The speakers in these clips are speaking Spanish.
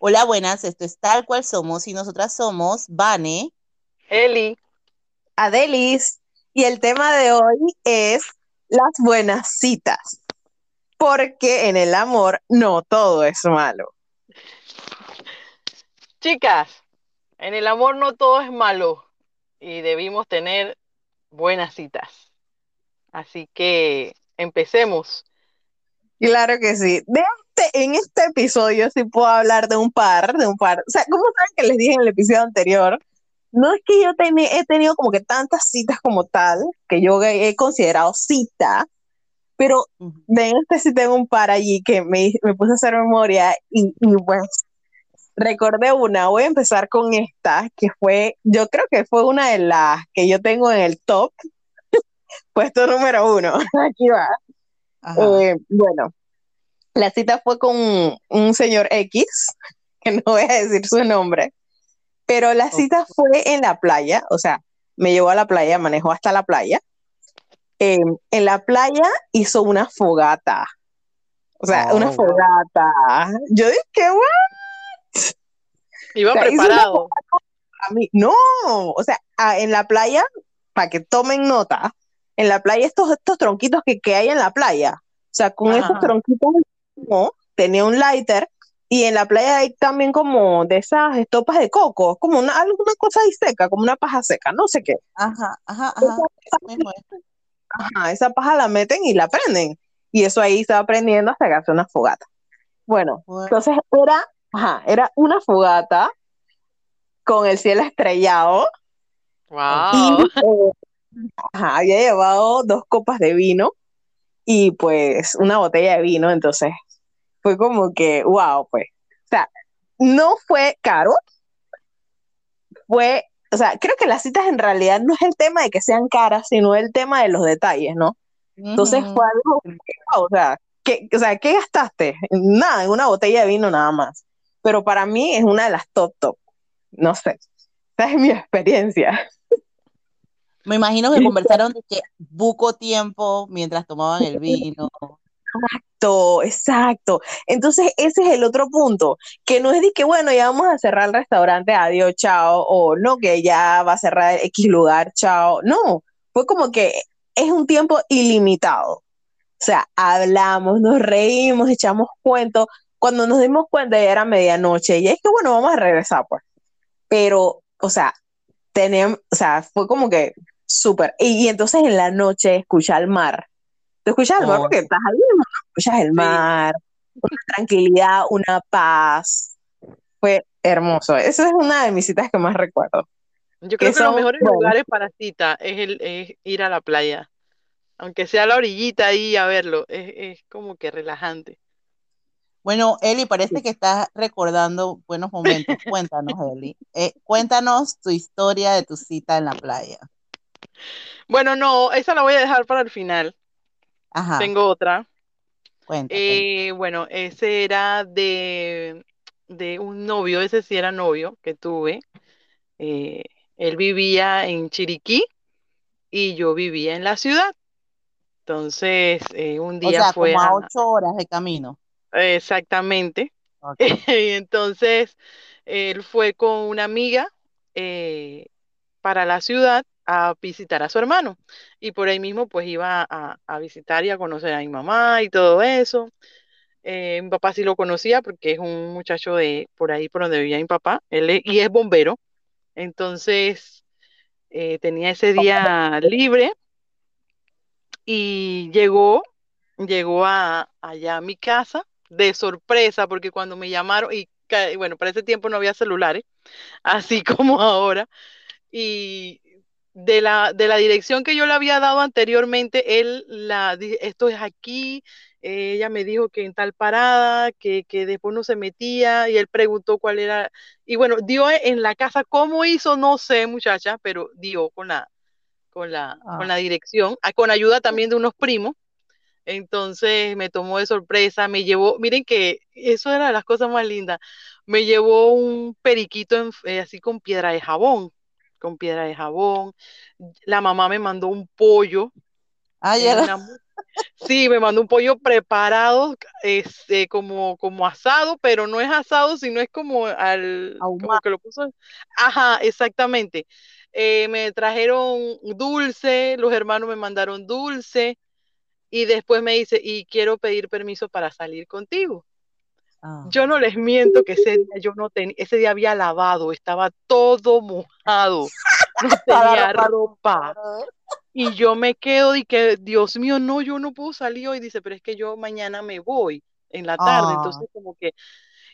Hola, buenas, esto es tal cual somos y nosotras somos Vane, Eli, Adelis. Y el tema de hoy es las buenas citas. Porque en el amor no todo es malo. chicas, en el amor no todo es malo y debimos tener buenas citas. Así que empecemos. Claro que sí. De este, en este episodio sí puedo hablar de un par, de un par. O sea, como saben que les dije en el episodio anterior, no es que yo teni- he tenido como que tantas citas como tal, que yo he considerado cita, pero de este sí tengo un par allí que me, me puse a hacer memoria y, y pues recordé una. Voy a empezar con esta, que fue, yo creo que fue una de las que yo tengo en el top, puesto número uno. Aquí va. Eh, bueno, la cita fue con un, un señor X, que no voy a decir su nombre, pero la cita fue en la playa, o sea, me llevó a la playa, manejó hasta la playa. Eh, en la playa hizo una fogata, o sea, Oh, una fogata. Yo dije, ¿qué? Iba O sea, preparado. a mí. No, o sea, a- en la playa, para que tomen nota, en la playa estos, estos tronquitos que, que hay en la playa, o sea, con Ajá. esos tronquitos, no, tenía un lighter y en la playa hay también como de esas estopas de coco, como una, alguna cosa ahí seca, como una paja seca, no sé qué. Ajá, ajá, ajá. Eso mismo es. Ajá, esa paja la meten y la prenden. Y eso ahí se va prendiendo hasta que hace una fogata. Bueno, Bueno, entonces era, ajá, era una fogata con el cielo estrellado y Wow. eh, ajá, había llevado dos copas de vino y pues una botella de vino, entonces fue como que, wow, pues, o sea, no fue caro, fue, o sea, creo que las citas en realidad no es el tema de que sean caras, sino el tema de los detalles, ¿no? Entonces fue algo, wow, o sea, ¿qué, o sea, ¿qué gastaste? Nada, en una botella de vino nada más. Pero para mí es una de las top top. No sé. Esa es mi experiencia. Me imagino que conversaron de que buco tiempo mientras tomaban el vino. Exacto, exacto. Entonces ese es el otro punto, que no es de que, bueno, ya vamos a cerrar el restaurante, adiós, chao, o no, que ya va a cerrar X lugar, chao. No, fue como que es un tiempo ilimitado. O sea, hablamos, nos reímos, echamos cuentos. Cuando nos dimos cuenta ya era medianoche y es que, bueno, vamos a regresar, pues. Pero, o sea, teníamos, o sea, fue como que súper. Y, entonces en la noche escuchar el mar. Tú escuchas el mar Oh, porque estás ahí, ¿no? escuchas el mar, una tranquilidad, una paz. Fue hermoso. Esa es una de mis citas que más recuerdo. Yo creo que los son, mejores bueno, lugares para cita es, el, es ir a la playa. Aunque sea a la orillita ahí a verlo, es, es como que relajante. Bueno, Eli, parece que estás recordando buenos momentos. Cuéntanos, Eli. Eh, cuéntanos tu historia de tu cita en la playa. Bueno, no, esa la voy a dejar para el final. Ajá, Tengo otra. Eh, bueno, ese era de, de un novio, ese sí era novio que tuve. Eh, él vivía en Chiriquí y yo vivía en la ciudad. Entonces, eh, un O día sea, fue como a ocho horas de camino. Exactamente. Ok. Y entonces, él fue con una amiga para la ciudad a visitar a su hermano. Y por ahí mismo, pues iba a, visitar y a conocer a mi mamá y todo eso. Eh, mi papá sí lo conocía porque es un muchacho de por ahí por donde vivía mi papá. Él y es bombero. Entonces, eh, tenía ese día libre y llegó, llegó a, allá a mi casa de sorpresa porque cuando me llamaron y bueno, para ese tiempo no había celulares, así como ahora. Y de la, de la dirección que yo le había dado anteriormente, él la esto es aquí, eh, ella me dijo que en tal parada, que, que después no se metía, y él preguntó cuál era, y bueno, dio en la casa, ¿cómo hizo? No sé, muchacha, pero dio con la, con la, Ah, con la dirección, ah, con ayuda también de unos primos. Entonces me tomó de sorpresa, me llevó, miren que eso era de las cosas más lindas, me llevó un periquito en- eh, así con piedra de jabón, con piedra de jabón. La mamá me mandó un pollo Ah, una, mu- Sí, me mandó un pollo preparado, este, como, como asado, pero no es asado, sino es como al, como que lo puso. Ajá, exactamente. Eh, me trajeron dulce, los hermanos me mandaron dulce, y después me dice, y quiero pedir permiso para salir contigo. Ah. Yo no les miento que ese día yo no tenía, ese día había lavado, estaba todo mojado, no tenía ropa. Y yo me quedo y que, Dios mío, no, yo no puedo salir hoy. Dice, pero es que yo mañana me voy en la tarde. Ah. Entonces, como que,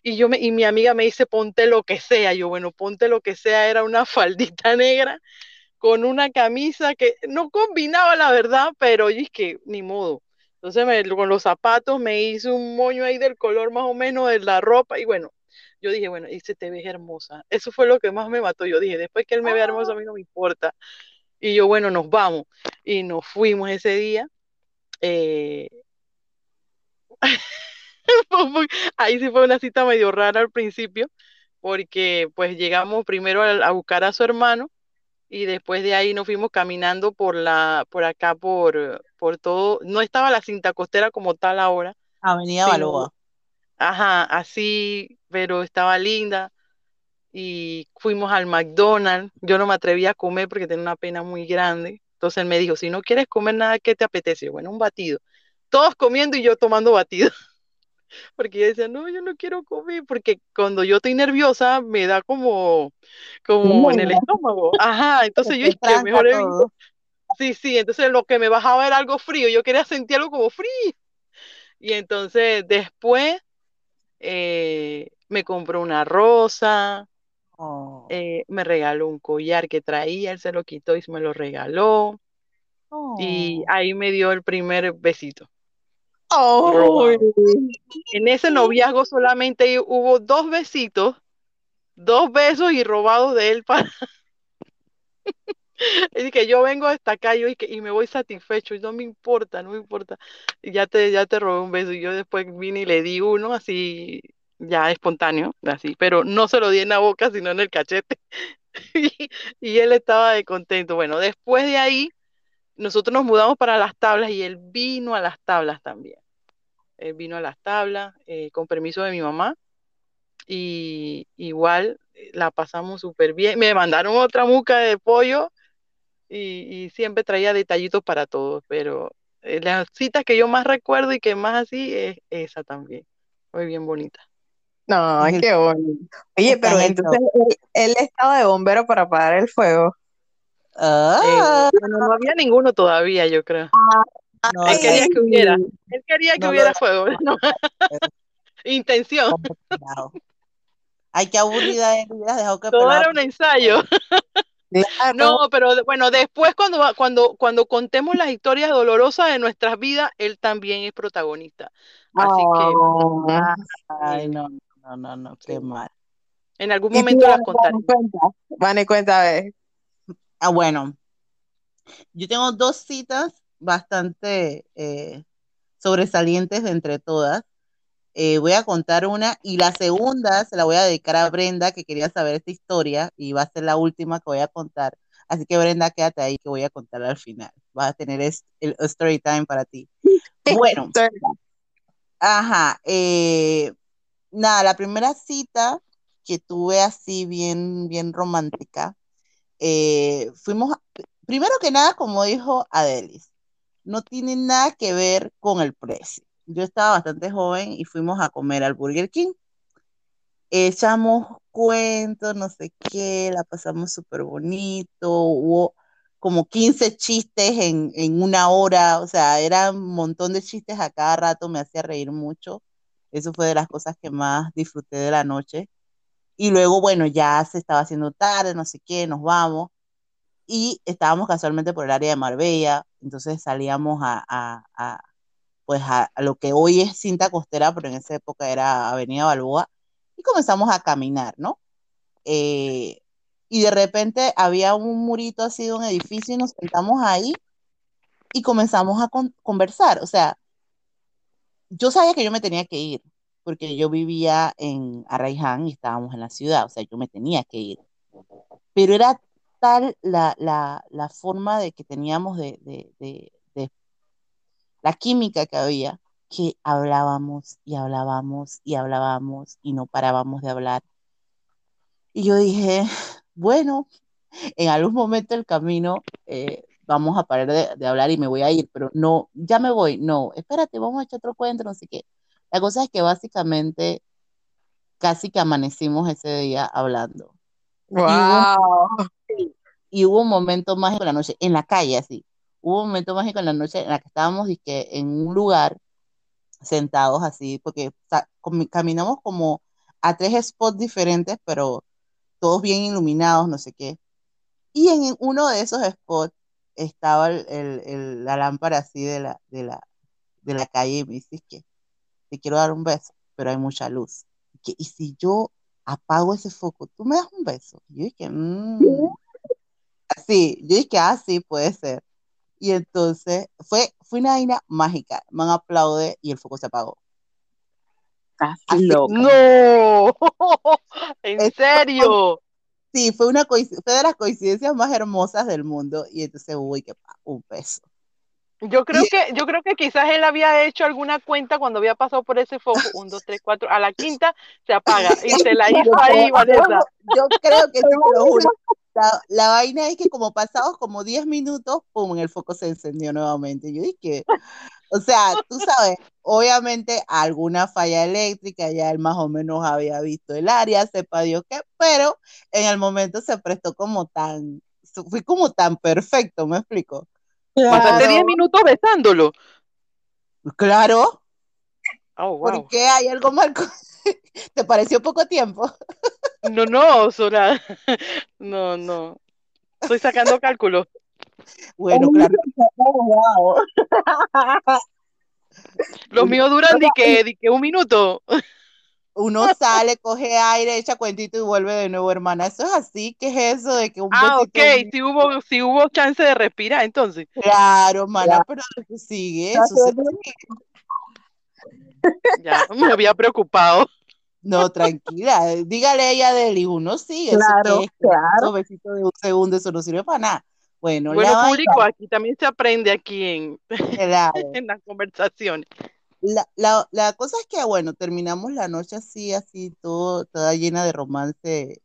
y yo me, y mi amiga me dice, ponte lo que sea. Yo, bueno, ponte lo que sea, era una faldita negra con una camisa que no combinaba, la verdad, pero y es que ni modo. Entonces, me- con los zapatos me hice un moño ahí del color más o menos de la ropa. Y bueno, yo dije, bueno, y se te ves hermosa. Eso fue lo que más me mató. Yo dije, después que él me vea hermosa, a mí no me importa. Y yo, bueno, nos vamos. Y nos fuimos ese día. Eh, ahí sí fue una cita medio rara al principio, porque pues llegamos primero a, a buscar a su hermano y después de ahí nos fuimos caminando por la, por acá, por, por todo. No estaba la cinta costera como tal ahora, Avenida Balboa. ajá, así, pero estaba linda. Y fuimos al McDonald's. Yo no me atreví a comer porque tenía una pena muy grande. Entonces él me dijo, si no quieres comer nada, ¿qué te apetece? Bueno, un batido. Todos comiendo y yo tomando batido. Porque yo decía, no, yo no quiero comer, porque cuando yo estoy nerviosa me da como, como en el estómago. Ajá, entonces yo Te es que tranca mejor evito. Sí, sí, entonces lo que me bajaba era algo frío, yo quería sentir algo como frío. Y entonces después eh, me compró una rosa, Oh. eh, me regaló un collar que traía, él se lo quitó y me lo regaló. Y Oh. ahí me dio el primer besito. Oh, En ese noviazgo solamente hubo dos besitos, dos besos y robados de él para... Es que yo vengo hasta acá yo y, que, y me voy satisfecho, y no me importa, no me importa. Y ya te, ya te robé un beso y yo después vine y le di uno así, ya espontáneo, así, pero no se lo di en la boca, sino en el cachete. Y, y él estaba de contento. Bueno, después de ahí, nosotros nos mudamos para las tablas y él vino a las tablas también. Él vino a las tablas eh, con permiso de mi mamá y igual eh, la pasamos súper bien. Me mandaron otra muca de pollo y, y siempre traía detallitos para todos, pero eh, las citas que yo más recuerdo y que más así es esa también. Fue bien bonita. no, qué bonito. Oye, pero entonces él, él estaba de bombero para apagar el fuego. Ah, Eh, bueno, no había ninguno todavía, yo creo. no, Él quería que hubiera, él quería que No hubiera fuego. Intención. Ay, qué aburrida hubieras dejado que Todo era un ensayo. claro. No, pero de- bueno, después cuando, cuando, cuando contemos las historias dolorosas de nuestras vidas, él también es protagonista. Así que Ah. Ay, no, no, no, no, qué mal. en algún ¿Y tú, momento las contaré. cuenta? Vane, cuenta, a ver. Ah, bueno, yo tengo dos citas bastante eh, sobresalientes de entre todas. Eh, voy a contar una y la segunda se la voy a dedicar a Brenda, que quería saber esta historia y va a ser la última que voy a contar. Así que Brenda, quédate ahí que voy a contar al final. Vas a tener es- el story time para ti. Bueno, ajá. eh, nada, la primera cita que tuve así bien, bien romántica, eh, fuimos, primero que nada, como dijo Adelis, no tiene nada que ver con el precio. Yo estaba bastante joven y fuimos a comer al Burger King. Echamos cuentos, no sé qué, la pasamos súper bonito, hubo como 15 chistes en, en una hora, o sea, era un montón de chistes a cada rato, me hacía reír mucho. Eso fue de las cosas que más disfruté de la noche. Y luego, bueno, ya se estaba haciendo tarde, no sé qué, nos vamos. Y estábamos casualmente por el área de Marbella, entonces salíamos a, a, a, pues a, a lo que hoy es cinta costera, pero en esa época era Avenida Balboa, y comenzamos a caminar, ¿no? Eh, y de repente había un murito así de un edificio y nos sentamos ahí y comenzamos a con- conversar. O sea, yo sabía que yo me tenía que ir, porque yo vivía en Arraiján y estábamos en la ciudad, o sea, yo me tenía que ir. Pero era tal la, la, la forma de que teníamos de, de, de, de, la química que había, que hablábamos y hablábamos y hablábamos y no parábamos de hablar. Y yo dije, bueno, en algún momento del camino eh, vamos a parar de, hablar y me voy a ir, pero no, ya me voy, no, espérate, vamos a echar otro cuento, no sé qué. La cosa es que básicamente casi que amanecimos ese día hablando. ¡Wow! Y hubo, y hubo un momento mágico en la noche, en la calle así, hubo un momento mágico en la noche en la que estábamos que en un lugar sentados así, porque caminamos como a tres spots diferentes, pero todos bien iluminados, no sé qué. Y en uno de esos spots estaba el, el, la lámpara así de la, de, la, de la calle y me dice que te quiero dar un beso, pero hay mucha luz. Y, que, y si yo apago ese foco, tú me das un beso. Y yo dije, mmm. Sí, yo dije, ah, sí, puede ser. Y entonces fue, fue una vaina mágica. Man aplaude y el foco se apagó. Así, loco. No, en serio. Sí, fue una fue de las coincidencias más hermosas del mundo y entonces uy, que un beso. Yo creo que, yo creo que quizás él había hecho alguna cuenta cuando había pasado por ese foco, un, dos, tres, cuatro, a la quinta se apaga y se la hizo ahí, Vanessa. Yo creo que sí, lo juro. La, la, vaina es que como pasados como 10 minutos, pum, el foco se encendió nuevamente. Yo dije, o sea, tú sabes, obviamente alguna falla eléctrica, ya él más o menos había visto el área, sepa Dios qué, pero en el momento se prestó como tan, fue como tan perfecto, ¿me explico? Pasaste 10 minutos besándolo. Claro. Oh, wow. ¿Por qué hay algo mal? ¿Te pareció poco tiempo? No, no, Sora. No, no. Estoy sacando cálculos. Bueno, claro. Los míos duran de que, de que un minuto. Uno sale, coge aire, echa cuentito y vuelve de nuevo, hermana. Eso es así, ¿qué es eso de que un Ah, ok, si hubo, si hubo chance de respirar, entonces. Claro, hermana, pero sigue eso. Ya, me había preocupado. No, tranquila, dígale a ella de uno sí, claro, eso claro. Esos besitos de un segundo, eso no sirve para nada. Bueno, bueno público, aquí también se aprende aquí en, claro. en las conversaciones. La, la, la, cosa es que, bueno, terminamos la noche así, así, todo, toda llena de romance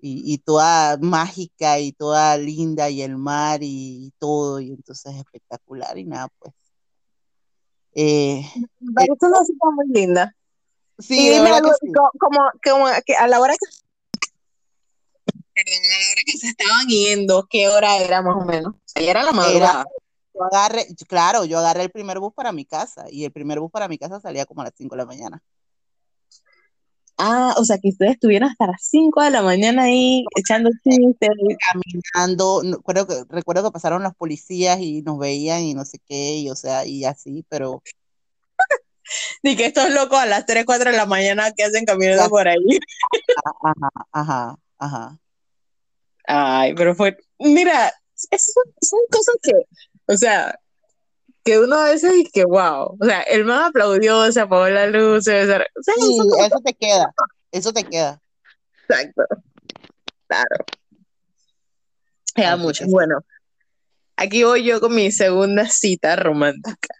y, y, toda mágica y toda linda y el mar y todo, y entonces espectacular y nada, pues. Eh, Pero es una cita muy linda. Sí, dime algo, que sí. como, como que a la hora que perdón, a la hora que se estaban yendo, ¿qué hora era más o menos? O sea, ya era la madrugada. Yo agarré, claro, yo agarré el primer bus para mi casa y el primer bus para mi casa salía como a las 5 de la mañana. Ah, o sea, que ustedes estuvieron hasta las 5 de la mañana ahí echando chistes. Caminando, no, creo que, recuerdo que pasaron los policías y nos veían y no sé qué, y o sea, y así, pero... Ni que estos locos a las 3, 4 de la mañana que hacen caminando por ahí. Ajá, ajá, ajá. Ay, pero fue, mira, son, son cosas que, o sea, que uno a veces dice que wow, o sea, el man aplaudió, se apagó la luz, se besaron, o sea, Sí, eso te queda, eso te queda. exacto, claro. Era Así mucho. Bueno, aquí voy yo con mi segunda cita romántica.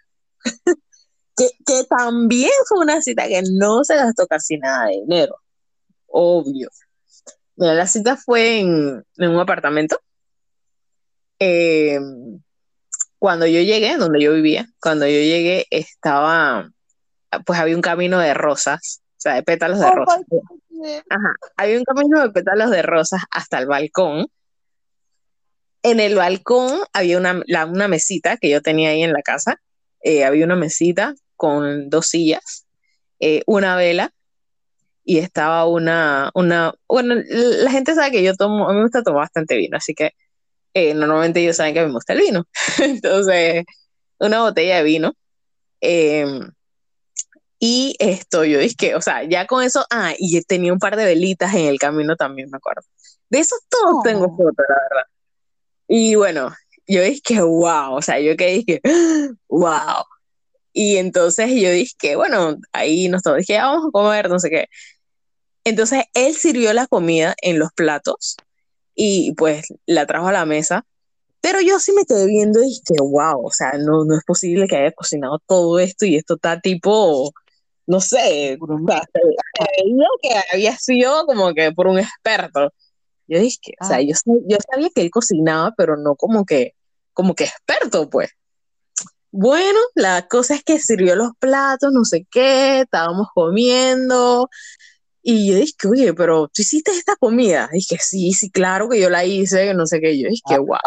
que, que también fue una cita que no se gastó casi nada de dinero, obvio. Mira, la cita fue en, en un apartamento. Eh, cuando yo llegué, donde yo vivía, cuando yo llegué estaba, pues había un camino de rosas, o sea, de pétalos de Oh, rosas. Ajá, había un camino de pétalos de rosas hasta el balcón. En el balcón había una, la- una mesita que yo tenía ahí en la casa. Eh, había una mesita con dos sillas, eh, una vela y estaba una, una, bueno, la gente sabe que yo tomo, a mí me gusta tomar bastante vino, así que eh, normalmente ellos saben que me gusta el vino. Entonces, una botella de vino. eh, y esto, yo dije, o sea, ya con eso, ah, y tenía un par de velitas en el camino también, me acuerdo. De esos todos Oh. tengo fotos, la verdad. Y bueno, yo dije, wow, o sea, yo que dije, wow. Y entonces yo dije, bueno, ahí nos todos dije, "Ah, vamos a comer, no sé qué. Entonces él sirvió la comida en los platos y pues la trajo a la mesa Pero yo sí me quedé viendo y dije, wow, o sea, no, no es posible que haya cocinado todo esto y esto está tipo, no sé, que había sido como que por un experto. Yo dije, o sea, Ah. yo, yo sabía que él cocinaba, pero no como que, como que experto, pues. Bueno, la cosa es que sirvió los platos, no sé qué, estábamos comiendo, y yo dije, oye, pero tú hiciste esta comida. Dije, sí, sí, claro que yo la hice, que no sé qué. Yo dije, Ah, wow.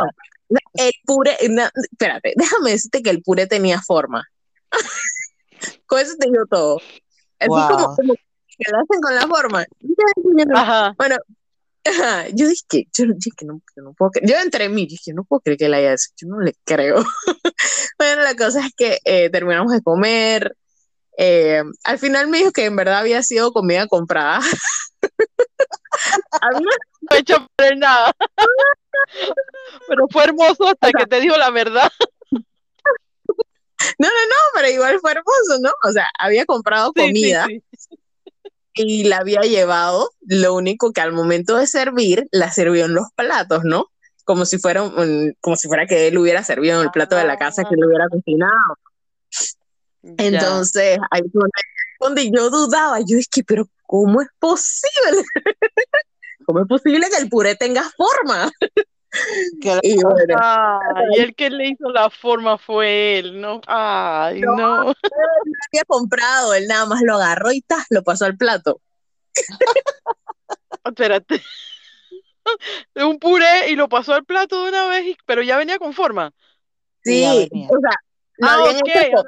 El puré, na- espérate, déjame decirte que el puré tenía forma. Con eso te digo todo. Así como, Wow. como que lo hacen con la forma. Ajá. Bueno, ajá, yo dije que yo, yo que no, que no puedo creer. Yo entre mí dije, no puedo creer que la haya hecho. Yo no le creo. bueno, la cosa es que eh, terminamos de comer. Eh, al final me dijo que en verdad había sido comida comprada. Había No he hecho por nada. Pero fue hermoso hasta que te dijo la verdad. No, no, no, pero igual fue hermoso, ¿no? O sea, había comprado Sí, sí, comida sí. y la había llevado, lo único que al momento de servir, la sirvió en los platos, ¿no? Como si fuera, un- como si fuera que él hubiera servido en el plato de la casa que él hubiera cocinado. Ya. Entonces, ahí fue donde, donde yo dudaba, yo dije, pero ¿cómo es posible? ¿Cómo es posible que el puré tenga forma? Que- Y bueno, Ah, y el que le hizo la forma fue él, ¿no? Ay, no. había comprado, él nada más lo agarró y ¡tas! lo pasó al plato. Espérate. Un puré y lo pasó al plato de una vez, y- pero ya venía con forma. Sí, ya Sí, venía. o sea, lo Ah, habían hecho.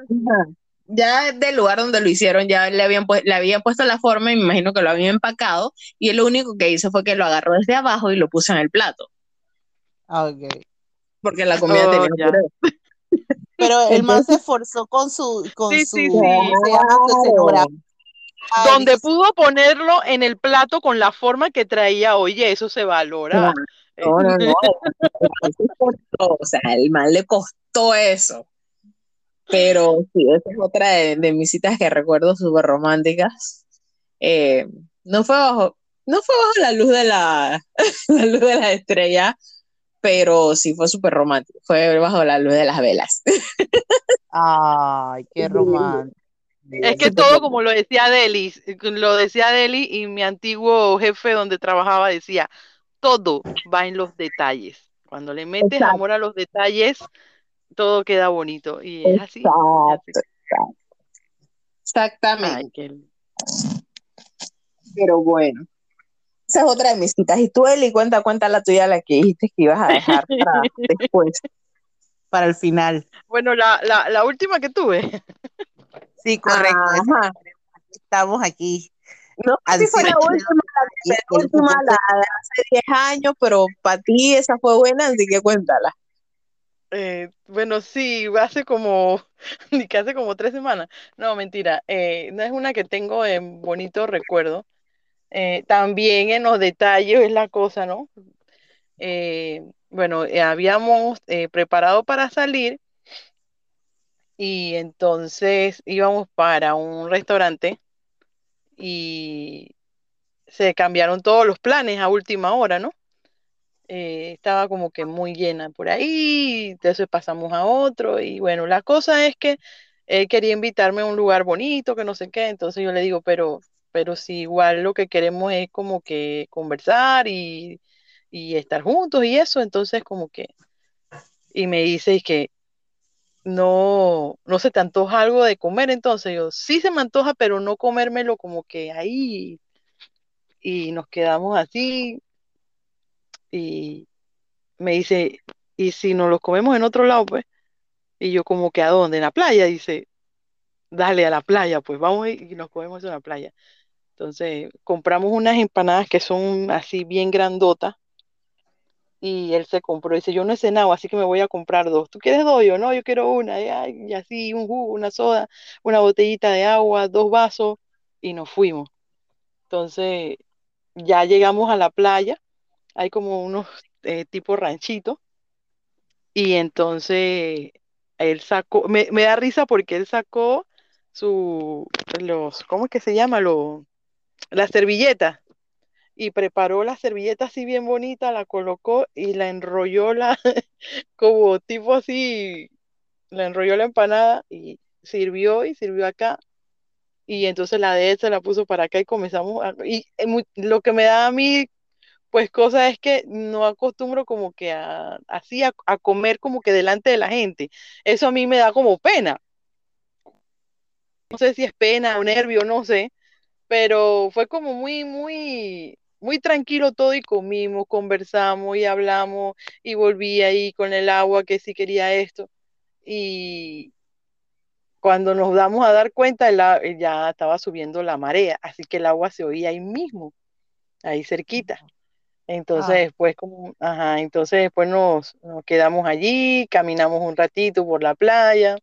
Ya del lugar donde lo hicieron, ya le habían, pu- le habían puesto la forma y me imagino que lo habían empacado y él lo único que hizo fue que lo agarró desde abajo y lo puso en el plato, Ah, ok. porque la comida Oh, tenía ya. puré. Pero el man se esforzó con su, con Sí, su, sí, sí. escenografía. Donde pudo ponerlo en el plato con la forma que traía, oye, eso se valora. No, no, no. el mal se costó, o sea, el mal le costó eso. Pero sí, esa es otra de, de mis citas que recuerdo súper románticas. Eh, no fue bajo, no fue bajo la luz de la, la luz de la estrella, pero sí fue súper romántico. Fue bajo la luz de las velas. Ay, qué romántico. Es que todo como lo decía Deli, lo decía Deli y mi antiguo jefe donde trabajaba decía, todo va en los detalles. Cuando le metes Exacto. amor a los detalles, todo queda bonito. Y es así. Exacto, exacto. Exactamente. Ay, Pero bueno. Esa es otra de mis citas. Y tú, Eli, cuenta, cuenta la tuya, la que dijiste que ibas a dejar para después. Para el final. Bueno, la, la, la última que tuve. Sí, correcto. Ajá. Estamos aquí. No si fue la última, la última, la de hace 10 años, pero para ti esa fue buena, así que cuéntala. Eh, bueno, sí, hace como, ni que hace como tres semanas. No, mentira. eh, no es una que tengo en bonito recuerdo. Eh, también en los detalles es la cosa, ¿no? Bueno, habíamos preparado para salir y entonces íbamos para un restaurante y se cambiaron todos los planes a última hora, ¿no? Eh, estaba como que muy llena por ahí, entonces pasamos a otro y bueno, la cosa es que él quería invitarme a un lugar bonito, que no sé qué, entonces yo le digo, pero, pero si igual lo que queremos es como que conversar y, y estar juntos y eso, entonces como que, y me dice que no, no se te antoja algo de comer, entonces yo, sí se me antoja, pero no comérmelo como que ahí y nos quedamos así y me dice, ¿y si nos los comemos en otro lado, pues? Y yo como que ¿a dónde? En la playa, dice, dale a la playa, pues vamos y nos comemos en la playa. Entonces compramos unas empanadas que son así bien grandotas y él se compró, dice, yo no he cenado, así que me voy a comprar dos. ¿Tú quieres dos? Yo no, yo quiero una, y, y así un jugo, una soda, una botellita de agua, dos vasos y nos fuimos. Entonces ya llegamos a la playa, hay como unos eh, tipo ranchitos y entonces él sacó, me, me da risa porque él sacó su, los, ¿cómo es que se llama? Lo, las servilletas. y preparó la servilleta así bien bonita, la colocó y la enrolló la, como tipo así, la enrolló la empanada y sirvió y sirvió acá. Y entonces la de él se la puso para acá y comenzamos a, y eh, lo que me da a mí pues cosa es que no acostumbro como que a, así a, comer como que delante de la gente. Eso a mí me da como pena. No sé si es pena o nervio, no sé, pero fue como muy, muy, muy tranquilo todo y comimos, conversamos y hablamos y volví ahí con el agua que sí quería esto. Y cuando nos damos a dar cuenta, ya estaba subiendo la marea, así que el agua se oía ahí mismo, ahí cerquita. Entonces ah. después como, ajá, entonces después nos, quedamos allí, caminamos un ratito por la playa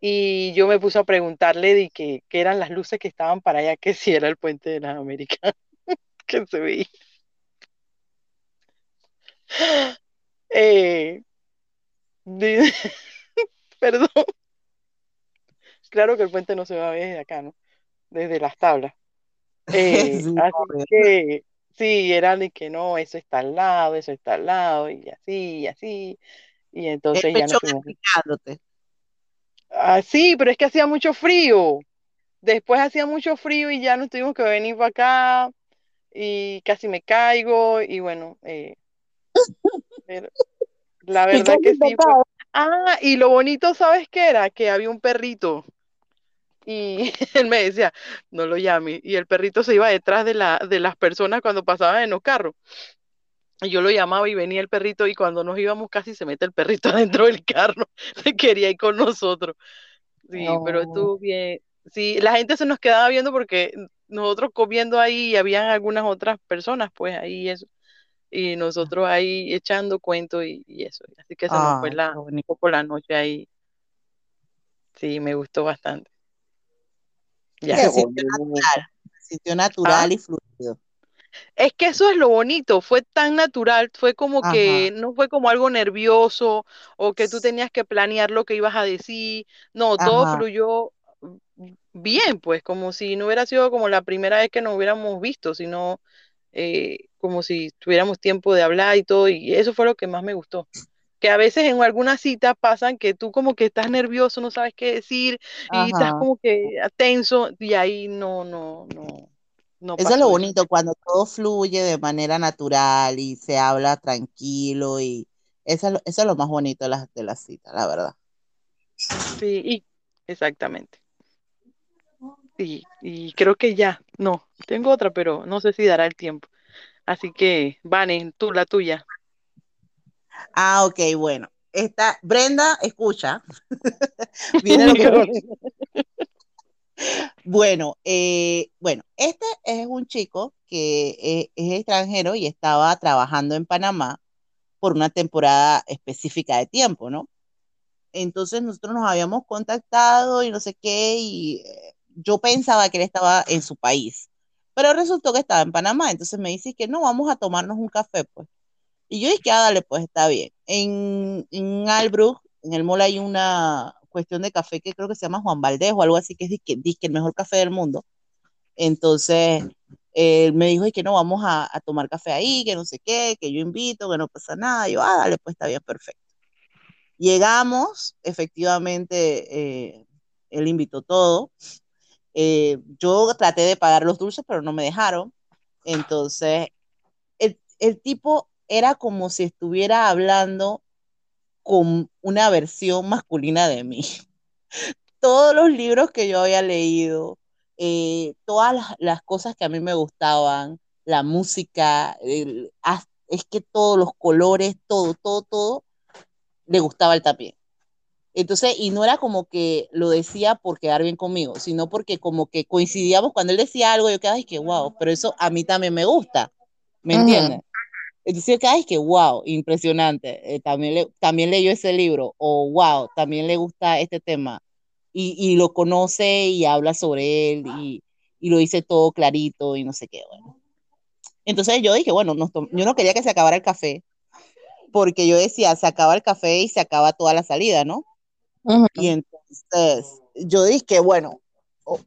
y yo me puse a preguntarle de qué eran las luces que estaban para allá, que si era el puente de las Américas, que se veía. Eh, perdón. Claro que el puente no se va a ver desde acá, ¿no? Desde las tablas. Eh, así que Sí, era de que no, eso está al lado, eso está al lado, y así, y así. Y entonces ya no Ah, sí, pero es que hacía mucho frío. Después hacía mucho frío y ya nos tuvimos que venir para acá y casi me caigo y bueno, eh, la verdad que sí. Ah, y lo bonito, ¿sabes qué era? Que había un perrito y él me decía, no lo llame. Y el perrito se iba detrás de, la, de las personas cuando pasaban en los carros. Y yo lo llamaba y venía el perrito y cuando nos íbamos casi se mete el perrito adentro del carro. Se quería ir con nosotros. Sí, pero estuvo bien. Sí, la gente se nos quedaba viendo porque nosotros comiendo ahí y habían algunas otras personas pues ahí eso. Y nosotros ahí echando cuentos y, eso. Así que se nos fue la, un poco la noche ahí. Sí, me gustó bastante. Ya. Se sintió natural, natural ah. y fluido. Es que eso es lo bonito, fue tan natural, fue como que no fue como algo nervioso o que tú tenías que planear lo que ibas a decir, no, todo fluyó bien, pues como si no hubiera sido como la primera vez que nos hubiéramos visto, sino eh, como si tuviéramos tiempo de hablar y todo, y eso fue lo que más me gustó que a veces en alguna cita pasan que tú como que estás nervioso, no sabes qué decir y estás como que tenso y ahí no, no, no. no eso es lo bonito, cuando todo fluye de manera natural y se habla tranquilo y eso, es lo más bonito de las de la cita, la verdad. Sí, y, exactamente. Sí, y creo que ya, no, tengo otra, pero no sé si dará el tiempo. Así que, Vane, tú la tuya. Ah, ok, bueno. Esta, Brenda, escucha. Viene lo que... bueno, eh, bueno, este es un chico que es, es extranjero y estaba trabajando en Panamá por una temporada específica de tiempo, ¿no? Entonces nosotros nos habíamos contactado y no sé qué, y eh, yo pensaba que él estaba en su país, pero resultó que estaba en Panamá, entonces me dice que no, vamos a tomarnos un café, pues. Y yo dije, ah, dale, pues está bien. En, en Albrook, en el mall hay una cuestión de café que creo que se llama Juan Valdez o algo así, que es que, que el mejor café del mundo. Entonces, él me dijo que no, vamos a, a, tomar café ahí, que no sé qué, que yo invito, que no pasa nada. yo, ah, dale, pues está bien, perfecto. Llegamos, efectivamente, eh, él invitó todo. Eh, yo traté de pagar los dulces, pero no me dejaron. Entonces, el, el tipo era como si estuviera hablando con una versión masculina de mí. Todos los libros que yo había leído, eh, todas las, cosas que a mí me gustaban, la música, es que todos los colores, todo, todo, todo, le gustaba el también. Entonces, y no era como que lo decía por quedar bien conmigo, sino porque como que coincidíamos cuando él decía algo, yo quedaba, y que wow, pero eso a mí también me gusta, ¿me entiendes? Entonces, cada vez que, wow, impresionante, eh, también, le, también leyó ese libro, o wow, también le gusta este tema, y, y lo conoce y habla sobre él, y, y, lo dice todo clarito, y no sé qué, bueno. Entonces yo dije, bueno, yo no quería que se acabara el café, porque yo decía, se acaba el café y se acaba toda la salida, ¿no? Y entonces yo dije, bueno,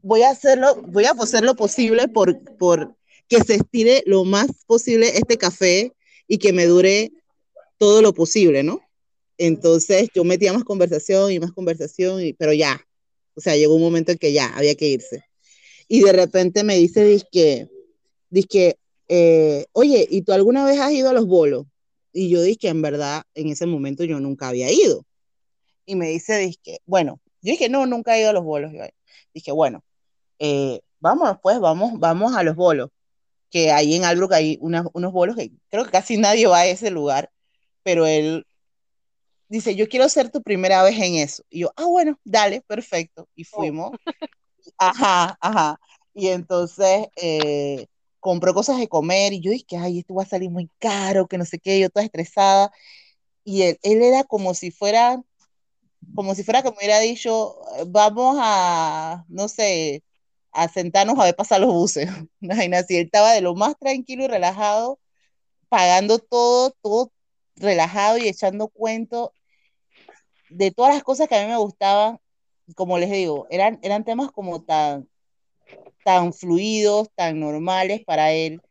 voy a hacerlo, voy a hacer lo posible por, por que se estire lo más posible este café y que me dure todo lo posible, ¿no? Entonces yo metía más conversación y más conversación, y, pero ya, o sea, llegó un momento en que ya había que irse. Y de repente me dice, dice que, eh, oye, ¿y tú alguna vez has ido a los bolos? Y yo dije, en verdad, en ese momento yo nunca había ido. Y me dice, dije, bueno, yo dije, no, nunca he ido a los bolos. Dije, bueno, eh, vamos pues, vamos, vamos a los bolos. Que ahí en Albrook hay unos bolos que creo que casi nadie va a ese lugar, pero él dice, yo quiero ser tu primera vez en eso. Y yo, ah, bueno, dale, perfecto. Y oh. fuimos. Ajá, ajá. Y entonces eh, compró cosas de comer y yo dije, ay, esto va a salir muy caro, que no sé qué, yo toda estresada. Y él, él era como si fuera, como si fuera que me hubiera dicho, vamos a, no sé, a sentarnos a ver pasar los buses. Imagínate, él estaba de lo más tranquilo y relajado, pagando todo, todo relajado y echando cuento de todas las cosas que a mí me gustaban, como les digo, eran, eran temas como tan, tan fluidos, tan normales para él.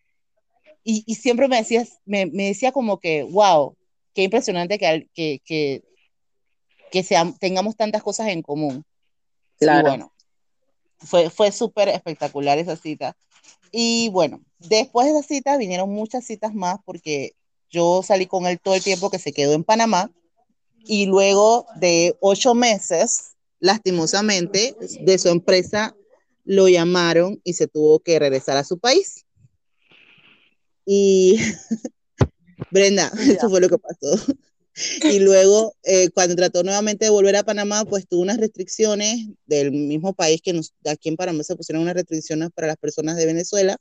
Y, siempre me decía, me, decía como que, wow, qué impresionante que, que, que, que tengamos tantas cosas en común. Claro. Y bueno, fue, fue súper espectacular esa cita. Y bueno, después de esa cita vinieron muchas citas más porque yo salí con él todo el tiempo que se quedó en Panamá y luego de ocho meses, lastimosamente, de su empresa lo llamaron y se tuvo que regresar a su país. Y Brenda, eso fue lo que pasó. Y luego, eh, cuando trató nuevamente de volver a Panamá, pues tuvo unas restricciones del mismo país que nos, aquí en Panamá se pusieron unas restricciones para las personas de Venezuela.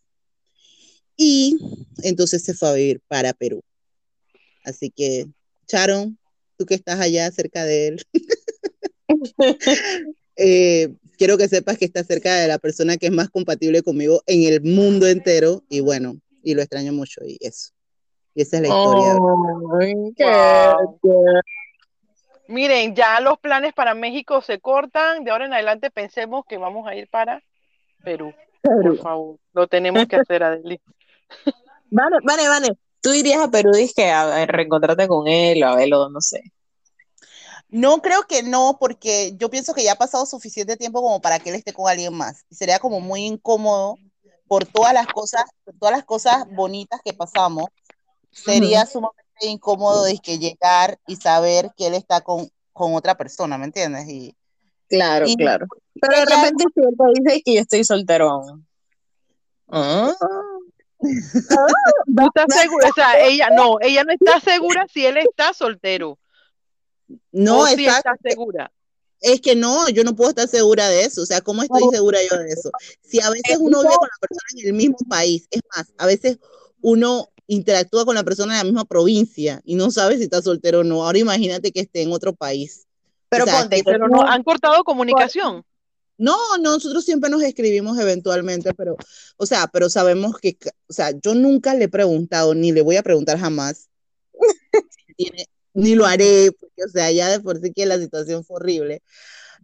Y entonces se fue a vivir para Perú. Así que, Sharon, tú que estás allá cerca de él, eh, quiero que sepas que está cerca de la persona que es más compatible conmigo en el mundo entero y bueno, y lo extraño mucho y eso. Y esa es la historia. Miren, ya los planes para México se cortan. De ahora en adelante pensemos que vamos a ir para Perú. Por favor, lo tenemos que hacer, Adeli. Vale, vale, vale. Tú irías a Perú, dije, a reencontrarte con él o a verlo, no sé. No creo que no, porque yo pienso que ya ha pasado suficiente tiempo como para que él esté con alguien más. Y sería como muy incómodo por todas las cosas, todas las cosas bonitas que pasamos. Sería sumamente incómodo de que llegar y saber que él está con, con otra persona, ¿me entiendes? Y, claro, claro. Pero de repente si él te dice que yo estoy soltero Ah. ¿No estás segura? O sea, ella no, ella no está segura si él está soltero. No, está, segura. Es que no, yo no puedo estar segura de eso. O sea, ¿cómo estoy segura yo de eso? Si a veces uno vive con la persona en el mismo país, es más, a veces uno interactúa con la persona en la misma provincia y no sabe si está soltero o no. Ahora imagínate que esté en otro país. Pero pero no han cortado comunicación. No, nosotros siempre nos escribimos eventualmente, pero, o sea, pero sabemos que, o sea, yo nunca le he preguntado, ni le voy a preguntar jamás, ni lo haré, porque, o sea, ya de por sí que la situación fue horrible.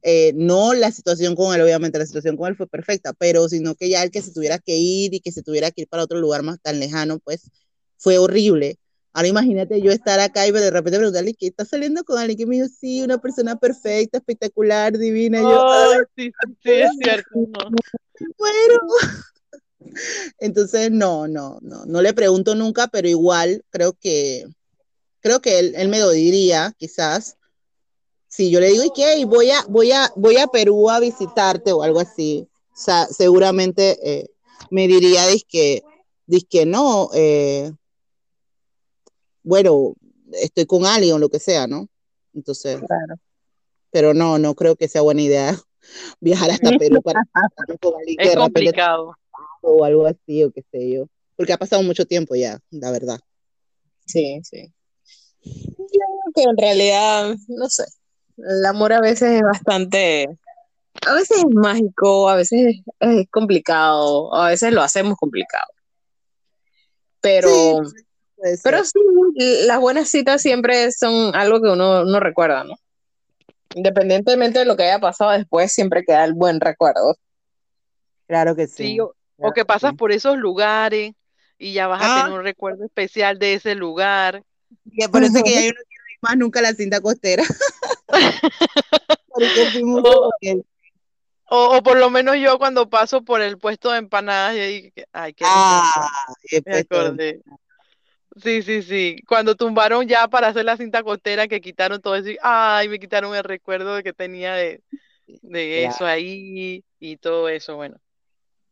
Eh, no la situación con él, obviamente la situación con él fue perfecta, pero sino que ya el que se tuviera que ir y que se tuviera que ir para otro lugar más tan lejano, pues fue horrible. Ahora imagínate yo estar acá y de repente preguntarle ¿qué está saliendo con alguien que me dijo, sí, una persona perfecta, espectacular, divina. yo, sí, sí, es cierto. Bueno. Entonces, no, no, no, no le pregunto nunca, pero igual creo que, creo que él, me lo diría, quizás. Si yo le digo, ¿y qué? Voy a, voy a, voy a Perú a visitarte o algo así. O sea, seguramente eh, me diría, que no, eh, bueno, estoy con alguien o lo que sea, ¿no? Entonces, pero no, no creo que sea buena idea viajar hasta Perú para con alguien es complicado. o algo así o qué sé yo, porque ha pasado mucho tiempo ya, la verdad. Sí, sí. Yo creo que en realidad, no sé, el amor a veces es bastante, a veces es mágico, a veces es complicado, a veces lo hacemos complicado. Pero pero sí, las buenas citas siempre son algo que uno no recuerda, ¿no? Independientemente de lo que haya pasado después, siempre queda el buen recuerdo. Claro que sí. O que pasas por esos lugares y ya vas a tener ah. un recuerdo especial de ese lugar. Y parece que ya yo no quiero ir más nunca a la cinta costera. o, por lo menos yo cuando paso por el puesto de empanadas y ahí, ay, qué ah, me acordé. Sí, sí, sí. Cuando tumbaron ya para hacer la cinta costera, que quitaron todo eso, ay, me quitaron el recuerdo que tenía de, de eso ahí y todo eso, bueno.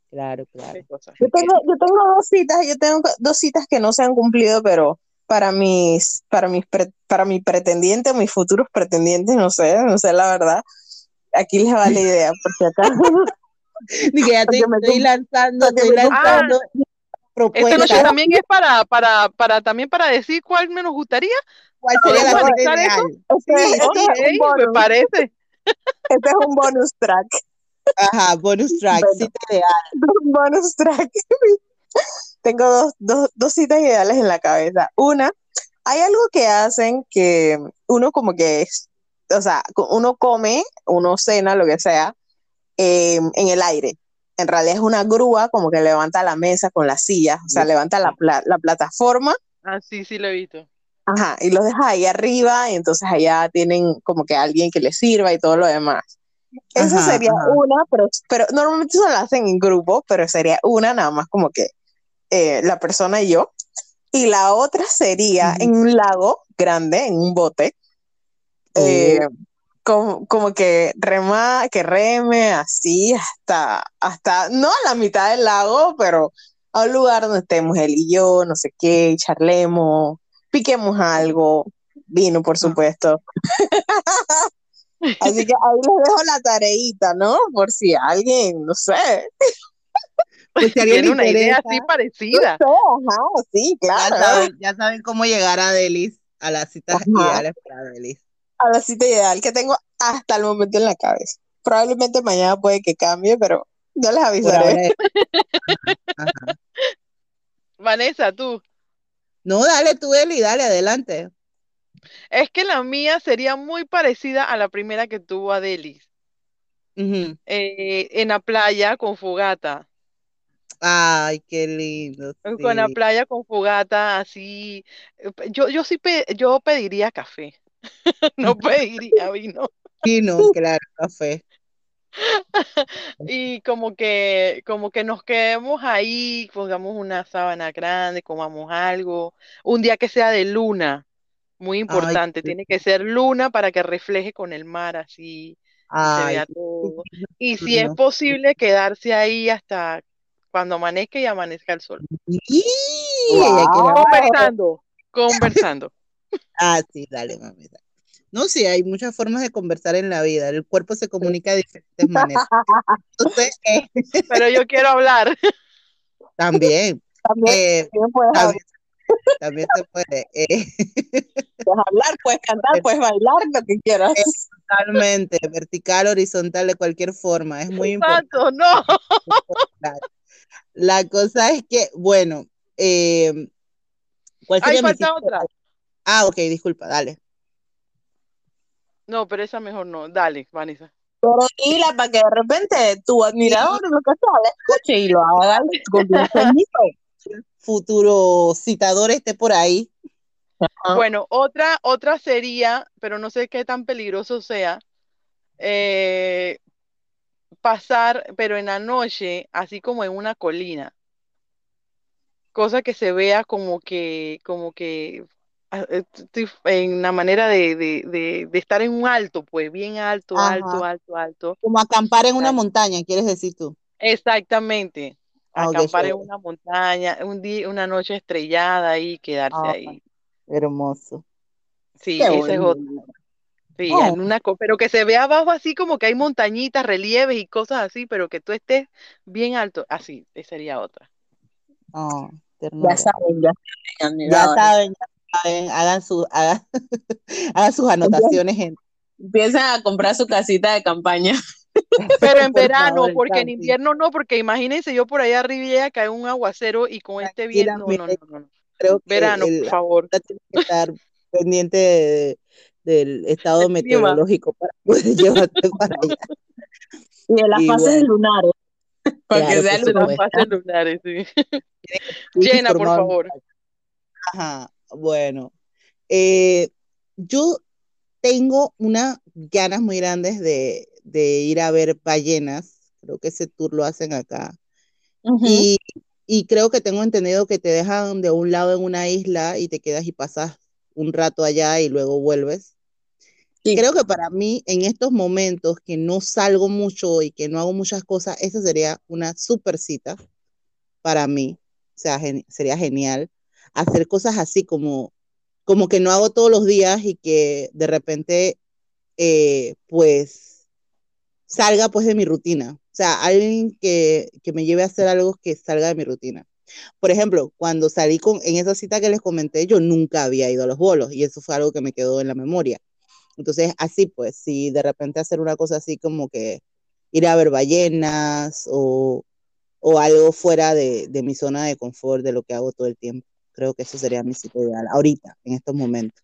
Claro, claro. Yo tengo, yo tengo dos citas, yo tengo dos citas que no se han cumplido, pero para mis, para mis, para mi pretendiente, mis futuros pretendientes, no sé, no sé la verdad. Aquí les va la idea, porque acá. Dije, ya te estoy lanzando, estoy lanzando. Esta noche también es para, para, para, también para decir cuál me nos gustaría. ¿Cuál sería la cita Sí, me parece. Este es un bonus track. Ajá, bonus track, cita ideal. Bonus track. Tengo dos, dos, dos citas ideales en la cabeza. Una, hay algo que hacen que uno como que es, o sea, uno come, uno cena, lo que sea, em, en el aire. En realidad es una grúa como que levanta la mesa con las sillas, o sea, levanta la, la plataforma. Ah, sí, sí lo he visto. Ajá, y los deja ahí arriba y entonces allá tienen como que alguien que les sirva y todo lo demás. Esa sería una, pero, pero normalmente se lo hacen en grupo, pero sería una nada más como que eh, la persona y yo. Y la otra sería en un lago grande, en un bote, eh, como, como, que rema, que reme así hasta, hasta, no a la mitad del lago, pero a un lugar donde estemos él y yo, no sé qué, charlemos, piquemos algo, vino, por supuesto. Así que ahí les dejo la tareita, ¿no? Por si alguien, no sé. Pues tiene una idea así parecida. ajá, sí, claro. Ya saben, cómo llegar a Delis, a las citas ideales para Delis. A la cita ideal que tengo hasta el momento en la cabeza. Probablemente mañana puede que cambie, pero yo les avisaré. Vanessa, tú. No, dale tú, Eli, dale, adelante. Es que la mía sería muy parecida a la primera que tuvo Adelis. Eh, en la playa con fogata. Ay, qué lindo. Con la playa con fogata, así. Eh, yo, yo sí yo pediría café. no pediría vino. Vino, claro, café. y como que, como que nos quedemos ahí, pongamos una sábana grande, comamos algo, un día que sea de luna, muy importante, tiene que ser luna para que refleje con el mar así, se vea todo. Y si es posible quedarse ahí hasta cuando amanezca y amanezca el sol. Conversando, conversando. Ah, sí, dale, mami. No, sí, hay muchas formas de conversar en la vida. El cuerpo se comunica de diferentes maneras. Eh, Pero yo quiero hablar. También. También, también, se puede. Eh. Puedes hablar, puedes cantar, puedes bailar, lo que quieras. Totalmente, vertical, horizontal, de cualquier forma. Es muy importante. no. La cosa es que, bueno, eh, ¿cuál sería falta otra. Ah, ok, disculpa, dale. No, pero esa mejor no. Dale, Vanessa. Pero dila para que de repente tu admirador lo que sea, escuche y lo haga con Futuro citador esté por ahí. Bueno, otra, otra sería, pero no sé qué tan peligroso sea, eh, pasar, pero en la noche, así como en una colina. Cosa que se vea como que, como que Ah, eh, en la manera de, estar en un alto, pues bien alto, alto, alto, alto. Como acampar en una montaña, quieres decir tú. Exactamente. Ah, acampar en una montaña, un día, una noche estrellada y quedarse ah, ahí. Hermoso. Sí, ese es otro. Sí, en una pero que se vea abajo así como que hay montañitas, relieves y cosas así, pero que tú estés bien alto, así, esa sería otra. ya saben, ya, ya saben, hagan, su, hagan, sus anotaciones. En... Empiezan a comprar su casita de campaña. Pero en verano, porque en invierno no, porque imagínense, yo por allá arriba cae un aguacero y con este viento, no, no, no, Creo verano, por favor. Tiene que estar pendiente del estado meteorológico para poder llevarte para allá. Y de las fases lunares. Para Claro que los más celulares, sí. Llena, por favor. Ajá, bueno. Eh, yo tengo unas ganas muy grandes de, de ir a ver ballenas. Creo que ese tour lo hacen acá. Y, y creo que tengo entendido que te dejan de un lado en una isla y te quedas y pasas un rato allá y luego vuelves. Sí. Creo que para mí, en estos momentos que no salgo mucho y que no hago muchas cosas, esa sería una super cita para mí. O sea, gen- sería genial hacer cosas así como, como que no hago todos los días y que de repente, eh, pues, salga pues de mi rutina. O sea, alguien que, que me lleve a hacer algo que salga de mi rutina. Por ejemplo, cuando salí con, en esa cita que les comenté, yo nunca había ido a los bolos y eso fue algo que me quedó en la memoria. Entonces, así pues, si de repente hacer una cosa así como que ir a ver ballenas o, o algo fuera de, de mi zona de confort, de lo que hago todo el tiempo. Creo que eso sería mi sitio ideal, ahorita, en estos momentos.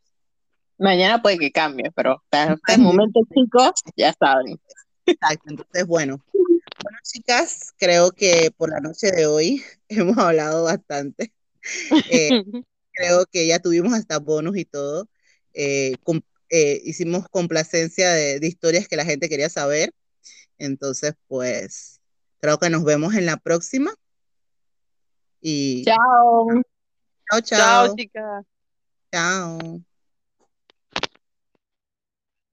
Mañana puede que cambie, pero hasta este momento, chicos, ya saben. Exacto, entonces, bueno. Bueno, chicas, creo que por la noche de hoy hemos hablado bastante. Eh, creo que ya tuvimos hasta bonus y todo. Eh, com- eh, hicimos complacencia de, de historias que la gente quería saber. Entonces, pues, creo que nos vemos en la próxima. Y Chao. Chao, Chao, chao. chicas. Chao.